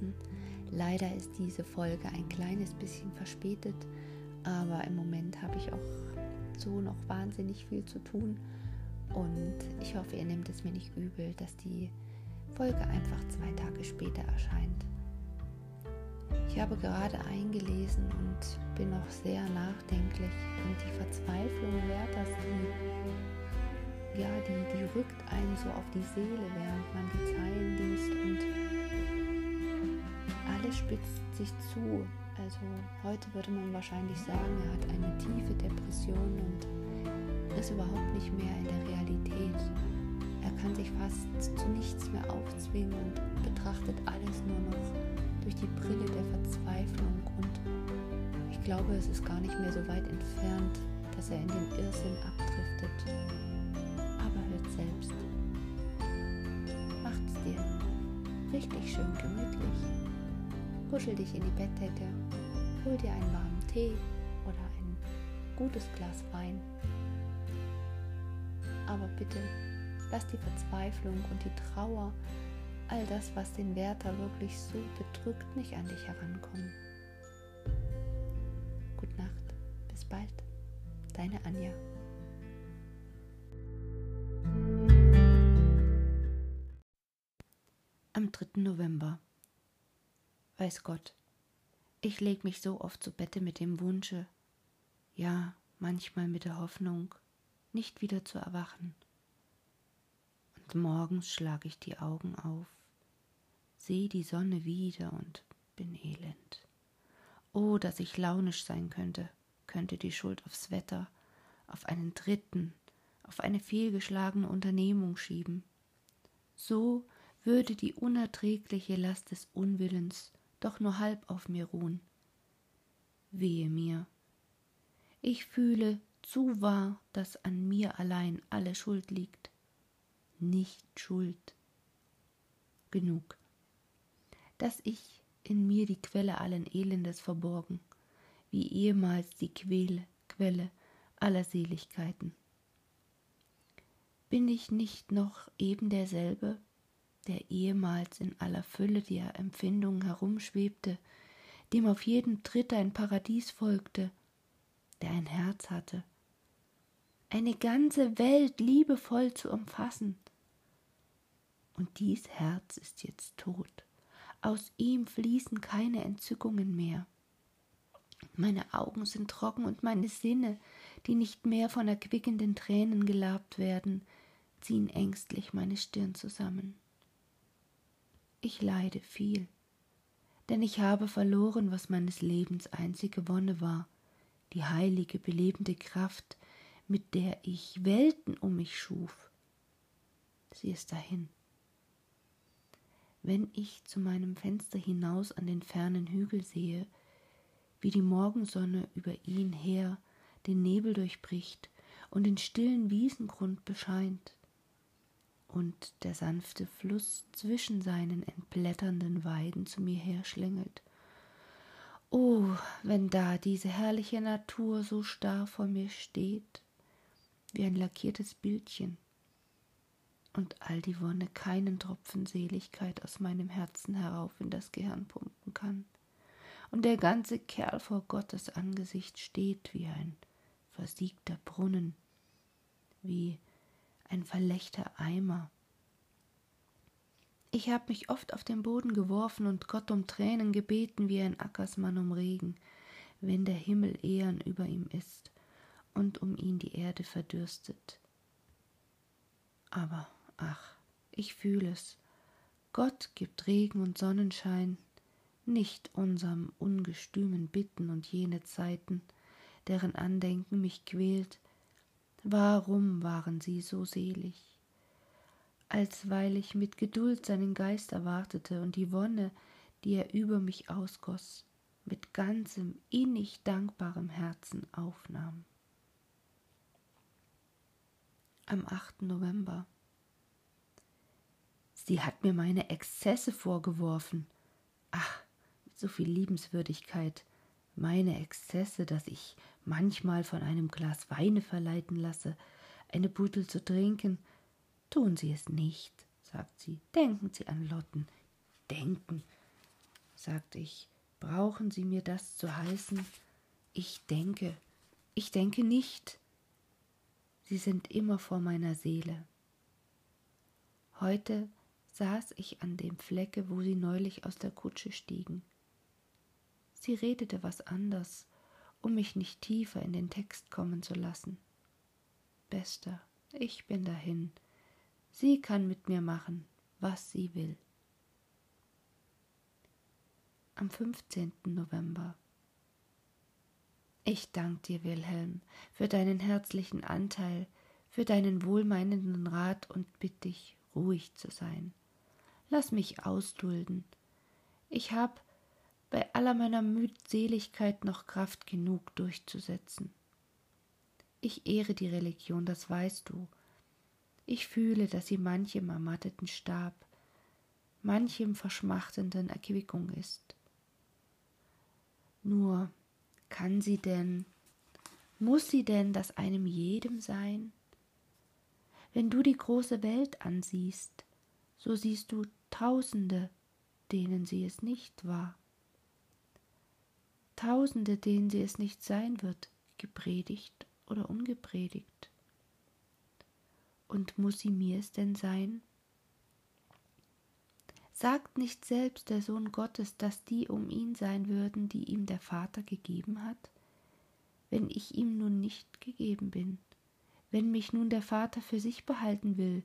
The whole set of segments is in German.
lassen. Leider ist diese Folge ein kleines bisschen verspätet, aber im Moment habe ich auch so noch wahnsinnig viel zu tun und ich hoffe, ihr nehmt es mir nicht übel, dass die Folge einfach zwei Tage später erscheint. Ich habe gerade eingelesen und bin noch sehr nachdenklich und die Verzweiflung Werthers, die, ja, die, die rückt einen so auf die Seele, während man die Zeilen liest und spitzt sich zu. Also heute würde man wahrscheinlich sagen, er hat eine tiefe Depression und ist überhaupt nicht mehr in der Realität. Er kann sich fast zu nichts mehr aufzwingen und betrachtet alles nur noch durch die Brille der Verzweiflung und ich glaube, es ist gar nicht mehr so weit entfernt, dass er in den Irrsinn abdriftet. Aber hört selbst. Macht's dir richtig schön gemütlich. Kuschel dich in die Bettdecke, hol dir einen warmen Tee oder ein gutes Glas Wein. Aber bitte lass die Verzweiflung und die Trauer all das, was den Wärter wirklich so bedrückt, nicht an dich herankommen. Gute Nacht, bis bald, deine Anja. Am 3. November. Weiß Gott, ich leg mich so oft zu Bette mit dem Wunsche, ja, manchmal mit der Hoffnung, nicht wieder zu erwachen. Und morgens schlag ich die Augen auf seh die Sonne wieder und bin elend. Oh, dass ich launisch sein könnte, könnte die Schuld aufs Wetter, auf einen Dritten, auf eine fehlgeschlagene Unternehmung schieben. So würde die unerträgliche Last des Unwillens doch nur halb auf mir ruhen. Wehe mir. Ich fühle zu wahr, dass an mir allein alle Schuld liegt. Nicht Schuld. Genug dass ich in mir die Quelle allen Elendes verborgen, wie ehemals die Quelle, Quelle aller Seligkeiten. Bin ich nicht noch eben derselbe, der ehemals in aller Fülle der Empfindungen herumschwebte, dem auf jeden Tritt ein Paradies folgte, der ein Herz hatte, eine ganze Welt liebevoll zu umfassen. Und dies Herz ist jetzt tot aus ihm fließen keine Entzückungen mehr. Meine Augen sind trocken und meine Sinne, die nicht mehr von erquickenden Tränen gelabt werden, ziehen ängstlich meine Stirn zusammen. Ich leide viel, denn ich habe verloren, was meines Lebens einzige Wonne war, die heilige, belebende Kraft, mit der ich Welten um mich schuf. Sie ist dahin wenn ich zu meinem Fenster hinaus an den fernen Hügel sehe, wie die Morgensonne über ihn her den Nebel durchbricht und den stillen Wiesengrund bescheint, und der sanfte Fluss zwischen seinen entblätternden Weiden zu mir herschlängelt. Oh, wenn da diese herrliche Natur so starr vor mir steht, wie ein lackiertes Bildchen, und all die Wonne keinen Tropfen Seligkeit aus meinem Herzen herauf in das Gehirn pumpen kann, und der ganze Kerl vor Gottes Angesicht steht wie ein versiegter Brunnen, wie ein verlechter Eimer. Ich habe mich oft auf den Boden geworfen und Gott um Tränen gebeten wie ein Ackersmann um Regen, wenn der Himmel ehern über ihm ist und um ihn die Erde verdürstet. Aber Ach, ich fühl es. Gott gibt Regen und Sonnenschein, nicht unserem ungestümen Bitten und jene Zeiten, deren Andenken mich quält. Warum waren sie so selig? Als weil ich mit Geduld seinen Geist erwartete und die Wonne, die er über mich ausgoss, mit ganzem innig dankbarem Herzen aufnahm. Am 8. November Sie hat mir meine Exzesse vorgeworfen. Ach, mit so viel Liebenswürdigkeit. Meine Exzesse, dass ich manchmal von einem Glas Weine verleiten lasse, eine Butel zu trinken. Tun Sie es nicht, sagt sie. Denken Sie an Lotten. Denken. sagte ich, brauchen Sie mir das zu heißen? Ich denke, ich denke nicht. Sie sind immer vor meiner Seele. Heute saß ich an dem Flecke, wo Sie neulich aus der Kutsche stiegen. Sie redete was anders, um mich nicht tiefer in den Text kommen zu lassen. Bester, ich bin dahin. Sie kann mit mir machen, was sie will. Am 15. November. Ich danke dir, Wilhelm, für deinen herzlichen Anteil, für deinen wohlmeinenden Rat und bitt dich, ruhig zu sein. Lass mich ausdulden. Ich hab bei aller meiner Müdseligkeit noch Kraft genug durchzusetzen. Ich ehre die Religion, das weißt du. Ich fühle, dass sie manchem ermatteten Stab, manchem verschmachtenden Erquickung ist. Nur kann sie denn, muss sie denn das einem jedem sein? Wenn du die große Welt ansiehst, so siehst du Tausende, denen sie es nicht war. Tausende, denen sie es nicht sein wird, gepredigt oder ungepredigt. Und muss sie mir es denn sein? Sagt nicht selbst der Sohn Gottes, dass die um ihn sein würden, die ihm der Vater gegeben hat? Wenn ich ihm nun nicht gegeben bin, wenn mich nun der Vater für sich behalten will,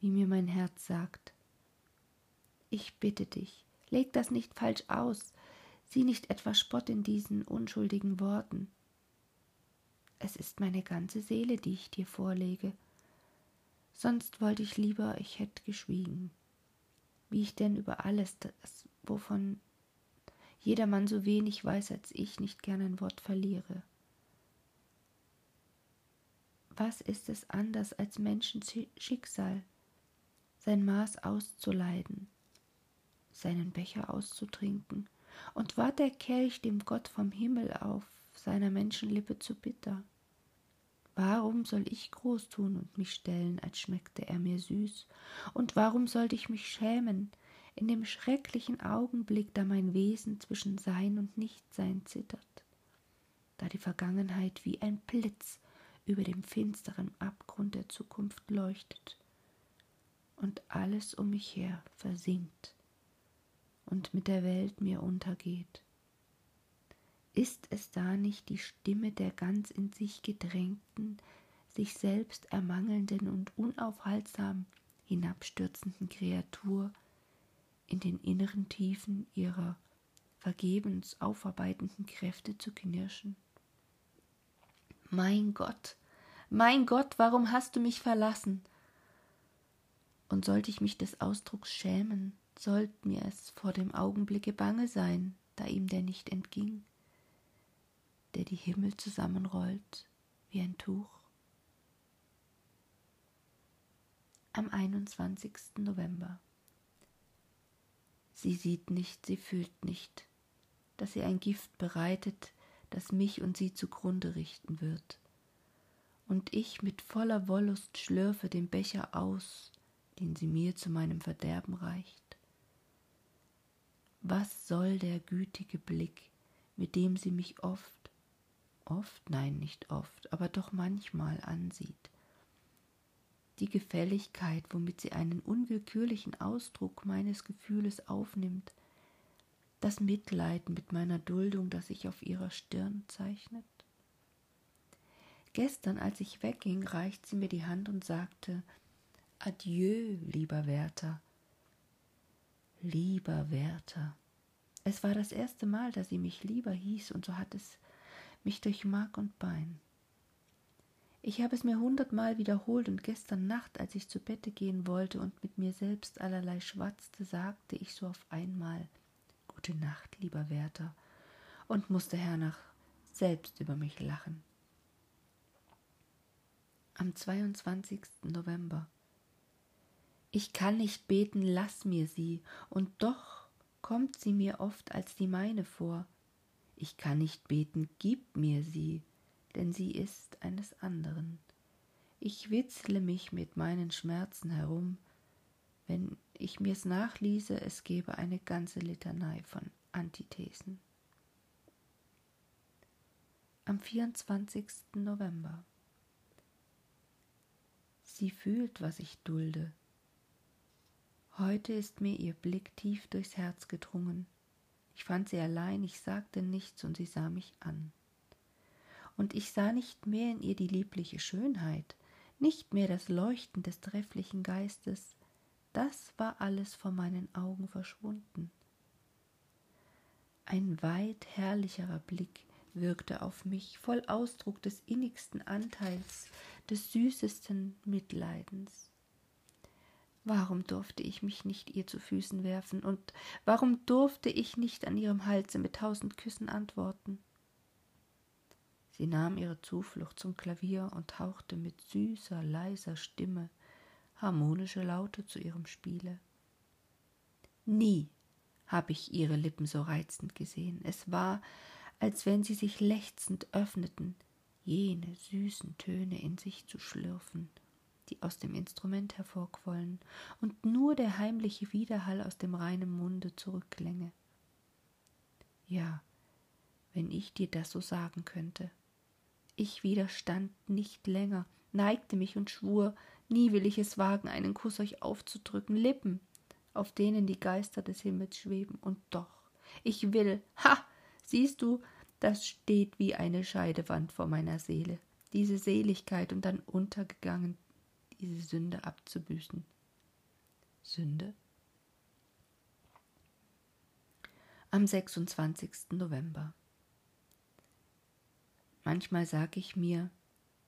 wie mir mein Herz sagt. Ich bitte dich, leg das nicht falsch aus, sieh nicht etwa Spott in diesen unschuldigen Worten. Es ist meine ganze Seele, die ich dir vorlege. Sonst wollte ich lieber, ich hätte geschwiegen. Wie ich denn über alles, das, wovon jedermann so wenig weiß als ich, nicht gern ein Wort verliere. Was ist es anders als Menschens Schicksal, sein Maß auszuleiden, seinen Becher auszutrinken, und war der Kelch dem Gott vom Himmel auf seiner Menschenlippe zu bitter. Warum soll ich groß tun und mich stellen, als schmeckte er mir süß? Und warum sollte ich mich schämen, in dem schrecklichen Augenblick, da mein Wesen zwischen Sein und Nichtsein zittert, da die Vergangenheit wie ein Blitz über dem finsteren Abgrund der Zukunft leuchtet und alles um mich her versinkt und mit der Welt mir untergeht. Ist es da nicht die Stimme der ganz in sich gedrängten, sich selbst ermangelnden und unaufhaltsam hinabstürzenden Kreatur in den inneren Tiefen ihrer vergebens aufarbeitenden Kräfte zu knirschen? Mein Gott, mein Gott, warum hast du mich verlassen? Und sollte ich mich des Ausdrucks schämen, sollt mir es vor dem Augenblicke bange sein, da ihm der nicht entging der die Himmel zusammenrollt wie ein Tuch. Am 21. November. Sie sieht nicht, sie fühlt nicht, dass sie ein Gift bereitet, das mich und sie zugrunde richten wird. Und ich mit voller Wollust schlürfe den Becher aus, den sie mir zu meinem Verderben reicht. Was soll der gütige Blick, mit dem sie mich oft oft, nein, nicht oft, aber doch manchmal ansieht. Die Gefälligkeit, womit sie einen unwillkürlichen Ausdruck meines Gefühles aufnimmt, das Mitleid mit meiner Duldung, das sich auf ihrer Stirn zeichnet. Gestern, als ich wegging, reicht sie mir die Hand und sagte Adieu, lieber Werther. Lieber Werther. Es war das erste Mal, dass sie mich lieber hieß, und so hat es mich durch Mark und Bein. Ich habe es mir hundertmal wiederholt und gestern Nacht, als ich zu Bette gehen wollte und mit mir selbst allerlei schwatzte, sagte ich so auf einmal Gute Nacht, lieber Werther, und musste hernach selbst über mich lachen. Am 22. November. Ich kann nicht beten, lass mir sie, und doch kommt sie mir oft als die meine vor, ich kann nicht beten, gib mir sie, denn sie ist eines anderen. Ich witzle mich mit meinen Schmerzen herum. Wenn ich mir's nachließe, es gäbe eine ganze Litanei von Antithesen. Am 24. November. Sie fühlt, was ich dulde. Heute ist mir ihr Blick tief durchs Herz gedrungen. Ich fand sie allein, ich sagte nichts und sie sah mich an. Und ich sah nicht mehr in ihr die liebliche Schönheit, nicht mehr das Leuchten des trefflichen Geistes, das war alles vor meinen Augen verschwunden. Ein weit herrlicherer Blick wirkte auf mich, voll Ausdruck des innigsten Anteils, des süßesten Mitleidens. Warum durfte ich mich nicht ihr zu Füßen werfen, und warum durfte ich nicht an ihrem Halse mit tausend Küssen antworten? Sie nahm ihre Zuflucht zum Klavier und hauchte mit süßer, leiser Stimme harmonische Laute zu ihrem Spiele. Nie habe ich ihre Lippen so reizend gesehen. Es war, als wenn sie sich lechzend öffneten, jene süßen Töne in sich zu schlürfen, die aus dem Instrument hervorquollen und nur der heimliche Widerhall aus dem reinen Munde zurückklänge. Ja, wenn ich dir das so sagen könnte. Ich widerstand nicht länger, neigte mich und schwur, nie will ich es wagen, einen Kuss euch aufzudrücken, Lippen, auf denen die Geister des Himmels schweben, und doch, ich will, ha, siehst du, das steht wie eine Scheidewand vor meiner Seele, diese Seligkeit und dann untergegangen, diese Sünde abzubüßen. Sünde? Am 26. November. Manchmal sage ich mir,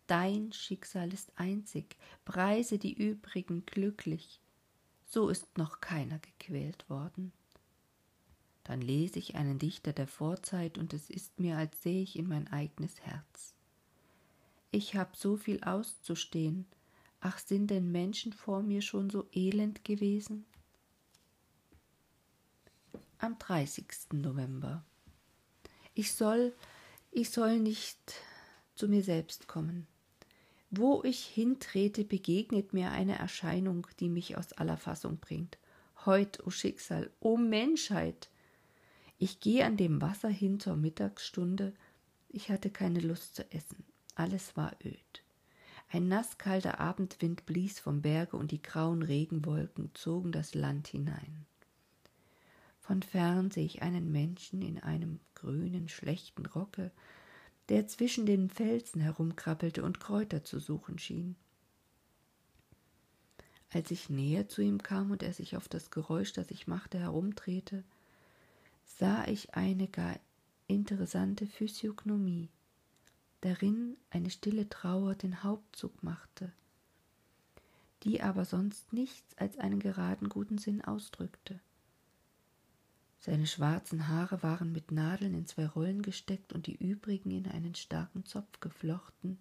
dein Schicksal ist einzig, preise die übrigen glücklich, so ist noch keiner gequält worden. Dann lese ich einen Dichter der Vorzeit, und es ist mir, als sehe ich in mein eigenes Herz. Ich hab so viel auszustehen, ach sind denn Menschen vor mir schon so elend gewesen? Am 30. November. Ich soll, ich soll nicht zu mir selbst kommen. Wo ich hintrete, begegnet mir eine Erscheinung, die mich aus aller Fassung bringt. Heut, o oh Schicksal, o oh Menschheit! Ich gehe an dem Wasser hin zur Mittagsstunde. Ich hatte keine Lust zu essen. Alles war öd. Ein nasskalter Abendwind blies vom Berge und die grauen Regenwolken zogen das Land hinein. Von fern sehe ich einen Menschen in einem grünen, schlechten Rocke, der zwischen den Felsen herumkrabbelte und Kräuter zu suchen schien. Als ich näher zu ihm kam und er sich auf das Geräusch, das ich machte, herumdrehte, sah ich eine gar interessante Physiognomie, darin eine stille Trauer den Hauptzug machte, die aber sonst nichts als einen geraden guten Sinn ausdrückte. Seine schwarzen Haare waren mit Nadeln in zwei Rollen gesteckt und die übrigen in einen starken Zopf geflochten,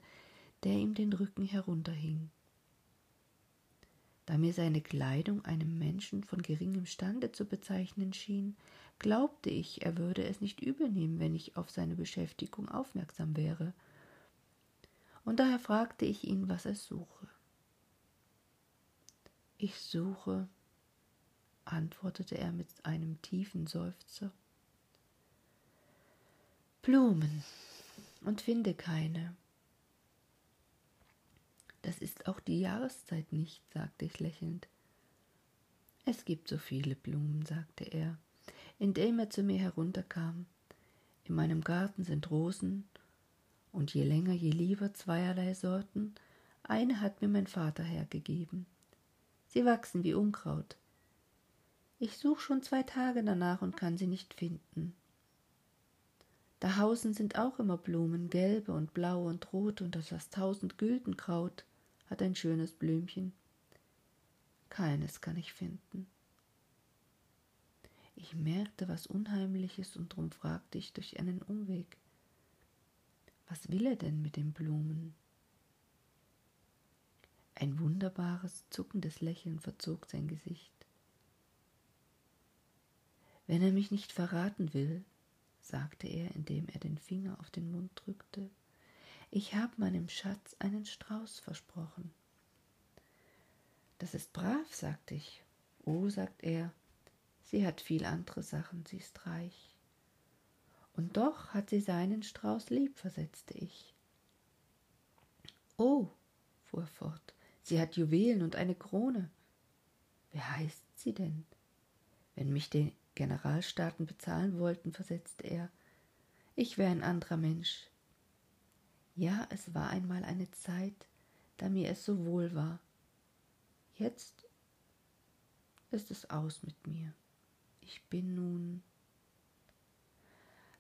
der ihm den Rücken herunterhing. Da mir seine Kleidung einem Menschen von geringem Stande zu bezeichnen schien, glaubte ich, er würde es nicht übelnehmen, wenn ich auf seine Beschäftigung aufmerksam wäre. Und daher fragte ich ihn, was er suche. Ich suche, antwortete er mit einem tiefen Seufzer, Blumen und finde keine. Das ist auch die Jahreszeit nicht, sagte ich lächelnd. Es gibt so viele Blumen, sagte er, indem er zu mir herunterkam. In meinem Garten sind Rosen, und je länger, je lieber zweierlei Sorten. Eine hat mir mein Vater hergegeben. Sie wachsen wie Unkraut. Ich suche schon zwei Tage danach und kann sie nicht finden. Da hausen sind auch immer Blumen, gelbe und blaue und rote, und das Tausendgüldenkraut hat ein schönes Blümchen. Keines kann ich finden. Ich merkte was Unheimliches und drum fragte ich durch einen Umweg. Was will er denn mit den Blumen? Ein wunderbares, zuckendes Lächeln verzog sein Gesicht. Wenn er mich nicht verraten will, sagte er, indem er den Finger auf den Mund drückte, ich habe meinem Schatz einen Strauß versprochen. Das ist brav, sagte ich. Oh, sagt er, sie hat viel andere Sachen, sie ist reich. Und doch hat sie seinen Strauß lieb, versetzte ich. Oh, fuhr er fort, sie hat Juwelen und eine Krone. Wer heißt sie denn? Wenn mich die Generalstaaten bezahlen wollten, versetzte er, ich wäre ein anderer Mensch. Ja, es war einmal eine Zeit, da mir es so wohl war. Jetzt ist es aus mit mir. Ich bin nun.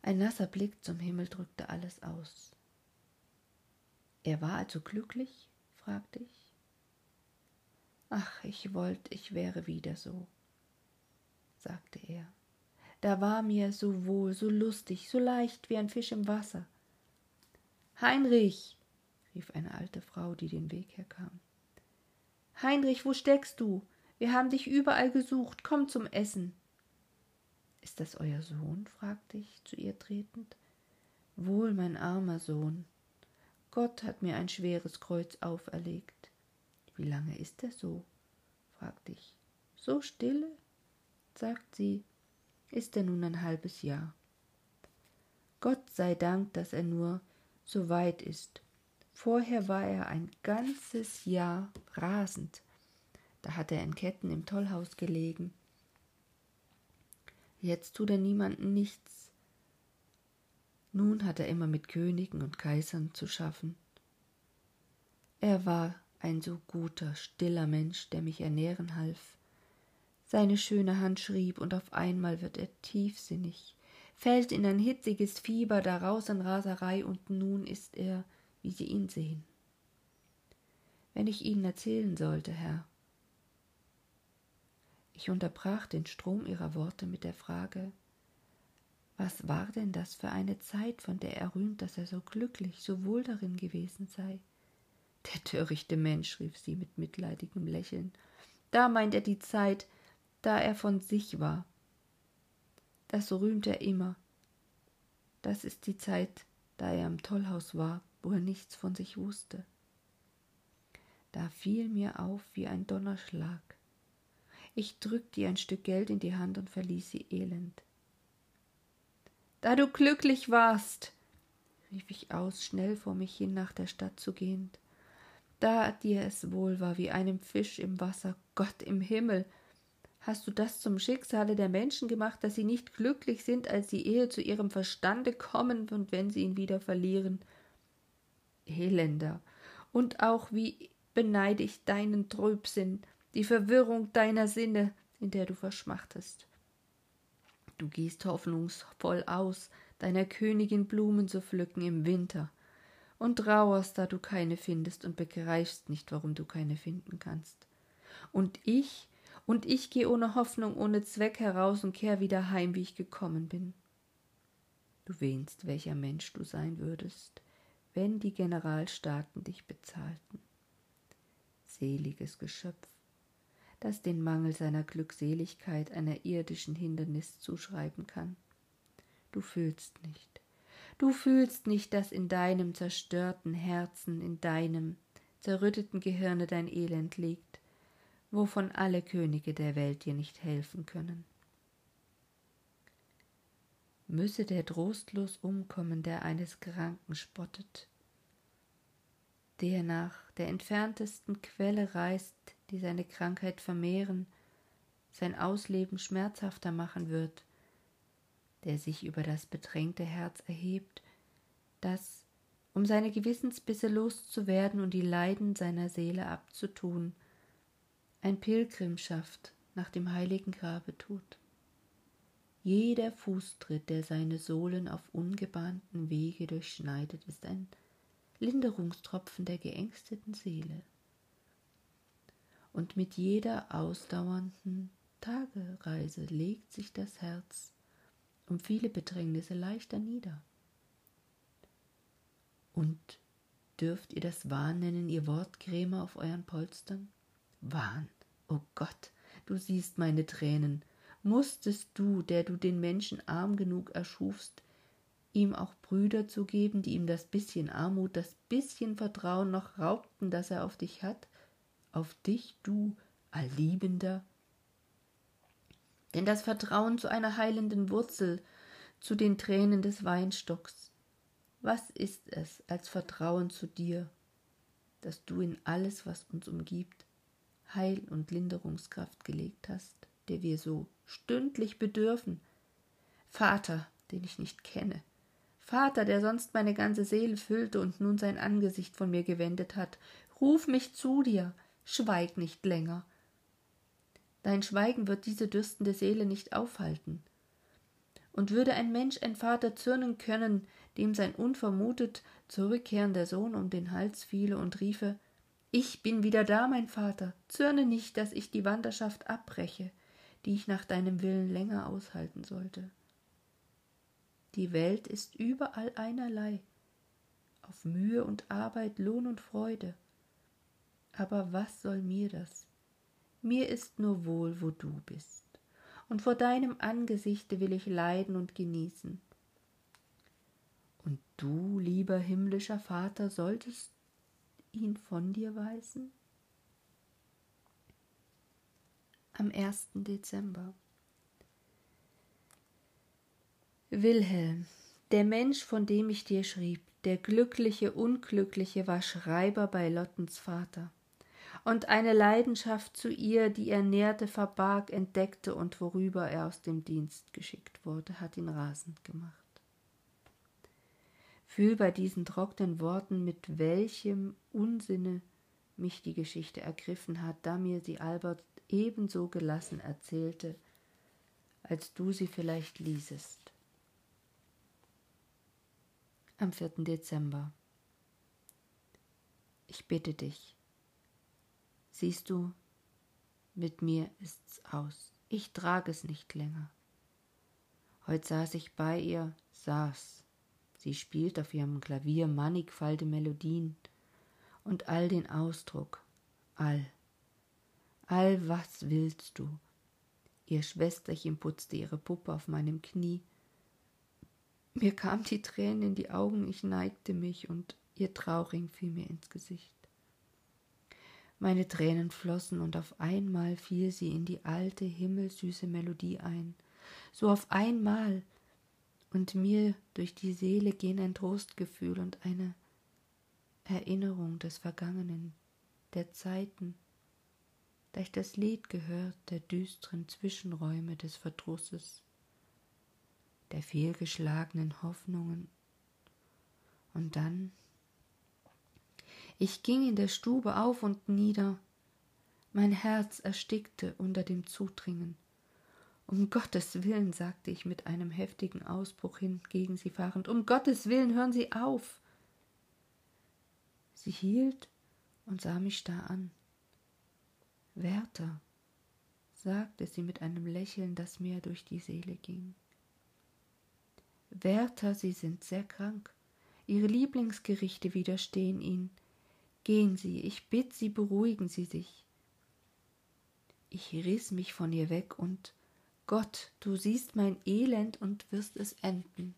Ein nasser Blick zum Himmel drückte alles aus. Er war also glücklich? fragte ich. Ach, ich wollte, ich wäre wieder so, sagte er. Da war mir so wohl, so lustig, so leicht wie ein Fisch im Wasser. Heinrich, rief eine alte Frau, die den Weg herkam. Heinrich, wo steckst du? Wir haben dich überall gesucht. Komm zum Essen. Ist das euer Sohn? fragte ich zu ihr tretend. Wohl, mein armer Sohn. Gott hat mir ein schweres Kreuz auferlegt. Wie lange ist er so? fragte ich. So stille? sagt sie, ist er nun ein halbes Jahr. Gott sei Dank, dass er nur so weit ist. Vorher war er ein ganzes Jahr rasend. Da hat er in Ketten im Tollhaus gelegen. Jetzt tut er niemanden nichts. Nun hat er immer mit Königen und Kaisern zu schaffen. Er war ein so guter, stiller Mensch, der mich ernähren half. Seine schöne Hand schrieb, und auf einmal wird er tiefsinnig, fällt in ein hitziges Fieber, daraus in Raserei, und nun ist er, wie Sie ihn sehen. Wenn ich Ihnen erzählen sollte, Herr, ich unterbrach den Strom ihrer Worte mit der Frage Was war denn das für eine Zeit, von der er rühmt, dass er so glücklich, so wohl darin gewesen sei? Der törichte Mensch, rief sie mit mitleidigem Lächeln. Da meint er die Zeit, da er von sich war. Das rühmt er immer. Das ist die Zeit, da er im Tollhaus war, wo er nichts von sich wusste. Da fiel mir auf wie ein Donnerschlag. Ich drückte ihr ein Stück Geld in die Hand und verließ sie elend. Da du glücklich warst, rief ich aus, schnell vor mich hin nach der Stadt zu gehend. Da dir es wohl war wie einem Fisch im Wasser, Gott im Himmel, hast du das zum Schicksale der Menschen gemacht, dass sie nicht glücklich sind, als sie eher zu ihrem Verstande kommen und wenn sie ihn wieder verlieren. Elender, und auch wie beneide ich deinen Trübsinn, die Verwirrung deiner Sinne, in der du verschmachtest. Du gehst hoffnungsvoll aus, deiner Königin Blumen zu pflücken im Winter, und trauerst, da du keine findest und begreifst nicht, warum du keine finden kannst. Und ich, und ich gehe ohne Hoffnung, ohne Zweck heraus und kehr wieder heim, wie ich gekommen bin. Du wähnst, welcher Mensch du sein würdest, wenn die Generalstaaten dich bezahlten. Seliges Geschöpf, das den Mangel seiner Glückseligkeit einer irdischen Hindernis zuschreiben kann. Du fühlst nicht, du fühlst nicht, dass in deinem zerstörten Herzen, in deinem zerrütteten Gehirne dein Elend liegt, wovon alle Könige der Welt dir nicht helfen können. Müsse der trostlos umkommen, der eines Kranken spottet, der nach der entferntesten Quelle reist, die seine Krankheit vermehren, sein Ausleben schmerzhafter machen wird, der sich über das bedrängte Herz erhebt, das, um seine Gewissensbisse loszuwerden und die Leiden seiner Seele abzutun, ein Pilgrimschaft nach dem heiligen Grabe tut. Jeder Fußtritt, der seine Sohlen auf ungebahnten Wege durchschneidet, ist ein Linderungstropfen der geängsteten Seele. Und mit jeder ausdauernden Tagereise legt sich das Herz um viele Bedrängnisse leichter nieder. Und dürft ihr das Wahn nennen, ihr Wortkrämer auf euren Polstern? Wahn, o oh Gott, du siehst meine Tränen. Mußtest du, der du den Menschen arm genug erschufst, ihm auch Brüder zu geben, die ihm das bisschen Armut, das bisschen Vertrauen noch raubten, das er auf dich hat, auf dich, du Allliebender? Denn das Vertrauen zu einer heilenden Wurzel, zu den Tränen des Weinstocks. Was ist es als Vertrauen zu dir, dass du in alles, was uns umgibt, Heil und Linderungskraft gelegt hast, der wir so stündlich bedürfen. Vater, den ich nicht kenne, Vater, der sonst meine ganze Seele füllte und nun sein Angesicht von mir gewendet hat, ruf mich zu dir, schweig nicht länger. Dein Schweigen wird diese dürstende Seele nicht aufhalten. Und würde ein Mensch ein Vater zürnen können, dem sein unvermutet zurückkehrender Sohn um den Hals fiele und riefe Ich bin wieder da, mein Vater, zürne nicht, dass ich die Wanderschaft abbreche, die ich nach deinem Willen länger aushalten sollte. Die Welt ist überall einerlei, auf Mühe und Arbeit Lohn und Freude. Aber was soll mir das? Mir ist nur wohl, wo du bist, und vor deinem Angesichte will ich leiden und genießen. Und du, lieber himmlischer Vater, solltest ihn von dir weisen? Am 1. Dezember Wilhelm, der Mensch, von dem ich dir schrieb, der glückliche, unglückliche, war Schreiber bei Lottens Vater. Und eine Leidenschaft zu ihr, die er nährte, verbarg, entdeckte und worüber er aus dem Dienst geschickt wurde, hat ihn rasend gemacht. Fühl bei diesen trockenen Worten, mit welchem Unsinne mich die Geschichte ergriffen hat, da mir sie Albert ebenso gelassen erzählte, als du sie vielleicht liesest am 4. Dezember. Ich bitte dich, siehst du, mit mir ist's aus. Ich trage es nicht länger. Heut saß ich bei ihr, saß. Sie spielt auf ihrem Klavier mannigfalte Melodien und all den Ausdruck, all, all was willst du? Ihr Schwesterchen putzte ihre Puppe auf meinem Knie mir kam die Tränen in die Augen, ich neigte mich und ihr Trauring fiel mir ins Gesicht. Meine Tränen flossen und auf einmal fiel sie in die alte, himmelsüße Melodie ein. So auf einmal und mir durch die Seele gehen ein Trostgefühl und eine Erinnerung des Vergangenen, der Zeiten, da ich das Lied gehört, der düsteren Zwischenräume des Verdrusses der fehlgeschlagenen Hoffnungen. Und dann ich ging in der Stube auf und nieder, mein Herz erstickte unter dem Zudringen. Um Gottes Willen, sagte ich mit einem heftigen Ausbruch hin gegen sie fahrend, um Gottes Willen, hören Sie auf. Sie hielt und sah mich starr an. Werther, sagte sie mit einem Lächeln, das mir durch die Seele ging. Werther, Sie sind sehr krank. Ihre Lieblingsgerichte widerstehen Ihnen. Gehen Sie, ich bitt Sie, beruhigen Sie sich. Ich riss mich von ihr weg und Gott, du siehst mein Elend und wirst es enden.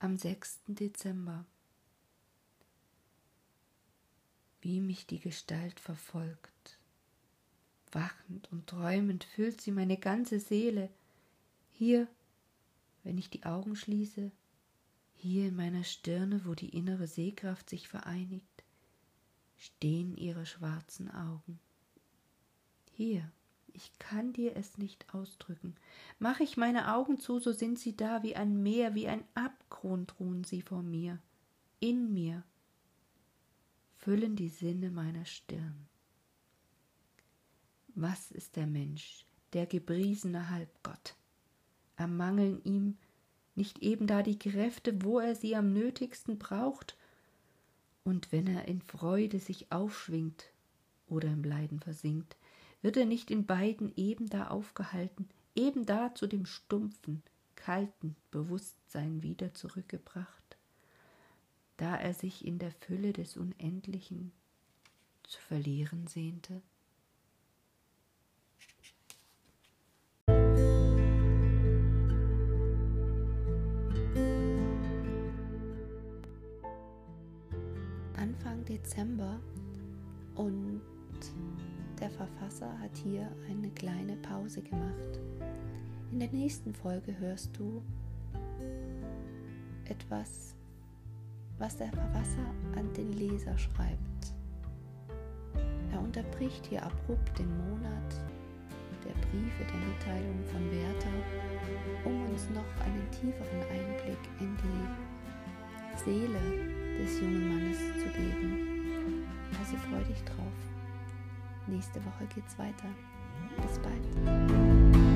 Am 6. Dezember. Wie mich die Gestalt verfolgt. Wachend und träumend füllt sie meine ganze Seele. Hier, wenn ich die Augen schließe, hier in meiner Stirne, wo die innere Sehkraft sich vereinigt, stehen ihre schwarzen Augen. Hier, ich kann dir es nicht ausdrücken. Mach ich meine Augen zu, so sind sie da wie ein Meer, wie ein Abgrund ruhen sie vor mir, in mir, füllen die Sinne meiner Stirn. Was ist der Mensch, der gepriesene Halbgott? Ermangeln ihm nicht eben da die Kräfte, wo er sie am nötigsten braucht? Und wenn er in Freude sich aufschwingt oder im Leiden versinkt, wird er nicht in beiden eben da aufgehalten, eben da zu dem stumpfen, kalten Bewusstsein wieder zurückgebracht, da er sich in der Fülle des Unendlichen zu verlieren sehnte? Dezember und der Verfasser hat hier eine kleine Pause gemacht. In der nächsten Folge hörst du etwas, was der Verfasser an den Leser schreibt. Er unterbricht hier abrupt den Monat der Briefe der Mitteilung von Werther, um uns noch einen tieferen Einblick in die Seele des jungen Mannes zu geben. Also freu dich drauf. Nächste Woche geht's weiter. Bis bald.